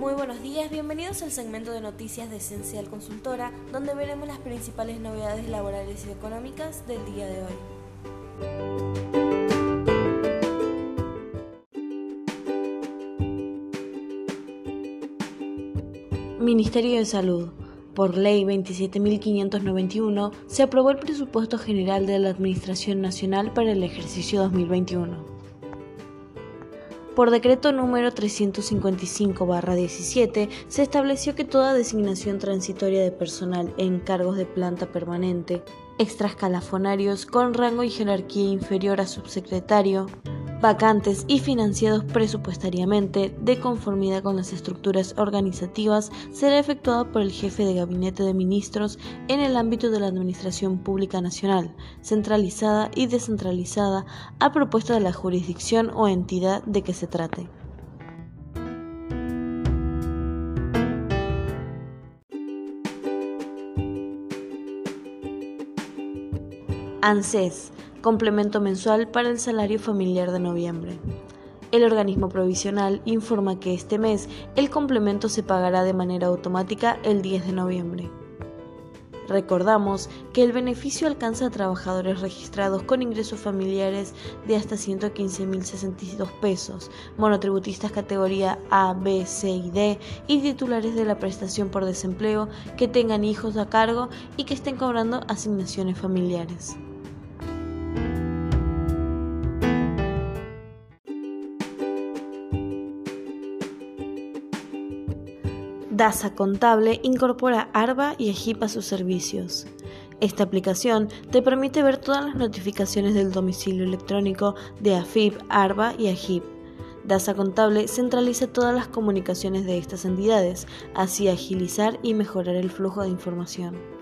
Muy buenos días, bienvenidos al segmento de noticias de Esencial Consultora, donde veremos las principales novedades laborales y económicas del día de hoy. Ministerio de Salud. Por Ley 27.591 se aprobó el presupuesto general de la Administración Nacional para el ejercicio 2021 por decreto número 355-17 se estableció que toda designación transitoria de personal en cargos de planta permanente, extraescalafonarios con rango y jerarquía inferior a subsecretario, vacantes y financiados presupuestariamente de conformidad con las estructuras organizativas será efectuado por el jefe de gabinete de ministros en el ámbito de la Administración Pública Nacional, centralizada y descentralizada a propuesta de la jurisdicción o entidad de que se trate. ANSES complemento mensual para el salario familiar de noviembre. El organismo provisional informa que este mes el complemento se pagará de manera automática el 10 de noviembre. Recordamos que el beneficio alcanza a trabajadores registrados con ingresos familiares de hasta 115.062 pesos, monotributistas categoría A, B, C y D y titulares de la prestación por desempleo que tengan hijos a cargo y que estén cobrando asignaciones familiares. DASA Contable incorpora ARBA y EGIP a sus servicios. Esta aplicación te permite ver todas las notificaciones del domicilio electrónico de AFIP, ARBA y AGIP. DASA Contable centraliza todas las comunicaciones de estas entidades, así agilizar y mejorar el flujo de información.